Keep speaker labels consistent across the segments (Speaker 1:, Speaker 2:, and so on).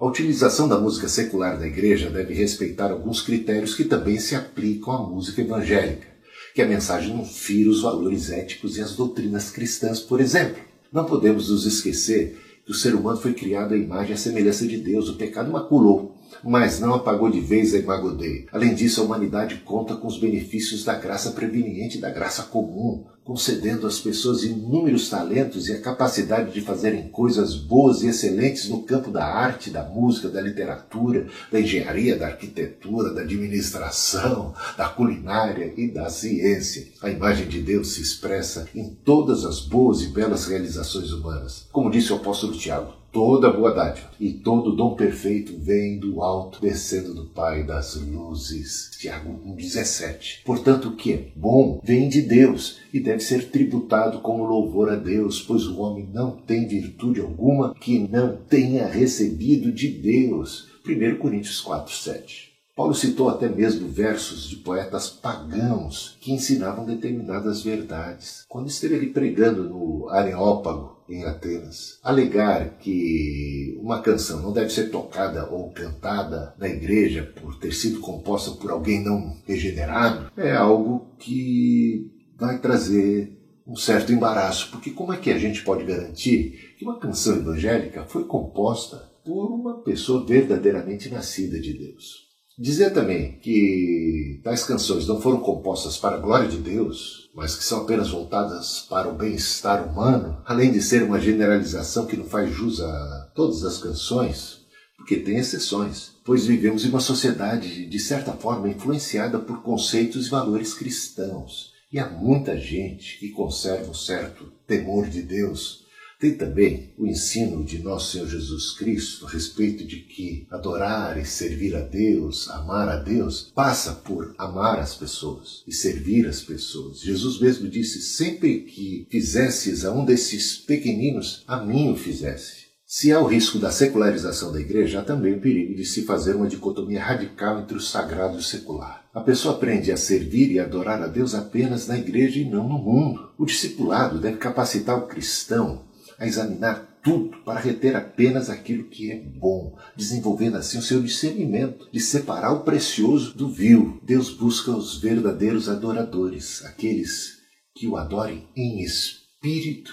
Speaker 1: A utilização da música secular da igreja deve respeitar alguns critérios que também se aplicam à música evangélica, que a mensagem não fira os valores éticos e as doutrinas cristãs, por exemplo. Não podemos nos esquecer que o ser humano foi criado à imagem e semelhança de Deus. O pecado maculou, mas não apagou de vez a imagodei. Além disso, a humanidade conta com os benefícios da graça preveniente, da graça comum, concedendo às pessoas inúmeros talentos e a capacidade de fazerem coisas boas e excelentes no campo da arte, da música, da literatura, da engenharia, da arquitetura, da administração, da culinária e da ciência. A imagem de Deus se expressa em todas as boas e belas realizações humanas. Como disse o apóstolo Tiago, toda boa dádiva e todo dom perfeito vem do alto, descendo do Pai das luzes. Tiago 1,17. Portanto, o que é bom vem de Deus e deve ser tributado como louvor a Deus, pois o homem não tem virtude alguma que não tenha recebido de Deus. 1 Coríntios 4, 7. Paulo citou até mesmo versos de poetas pagãos que ensinavam determinadas verdades. Quando esteve ali pregando no Areópago, em Atenas, alegar que uma canção não deve ser tocada ou cantada na igreja por ter sido composta por alguém não regenerado é algo que vai trazer um certo embaraço, porque como é que a gente pode garantir que uma canção evangélica foi composta por uma pessoa verdadeiramente nascida de Deus? Dizer também que tais canções não foram compostas para a glória de Deus, mas que são apenas voltadas para o bem-estar humano, além de ser uma generalização que não faz jus a todas as canções, porque tem exceções, pois vivemos em uma sociedade de certa forma influenciada por conceitos e valores cristãos. E há muita gente que conserva um certo temor de Deus, tem também o ensino de nosso Senhor Jesus Cristo a respeito de que adorar e servir a Deus, amar a Deus, passa por amar as pessoas e servir as pessoas. Jesus mesmo disse: sempre que fizesses a um desses pequeninos, a mim o fizesse. Se há o risco da secularização da igreja, há também o perigo de se fazer uma dicotomia radical entre o sagrado e o secular. A pessoa aprende a servir e adorar a Deus apenas na igreja e não no mundo. O discipulado deve capacitar o cristão a examinar tudo para reter apenas aquilo que é bom, desenvolvendo assim o seu discernimento de separar o precioso do vil. Deus busca os verdadeiros adoradores, aqueles que o adorem em espírito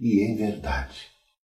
Speaker 1: e em verdade.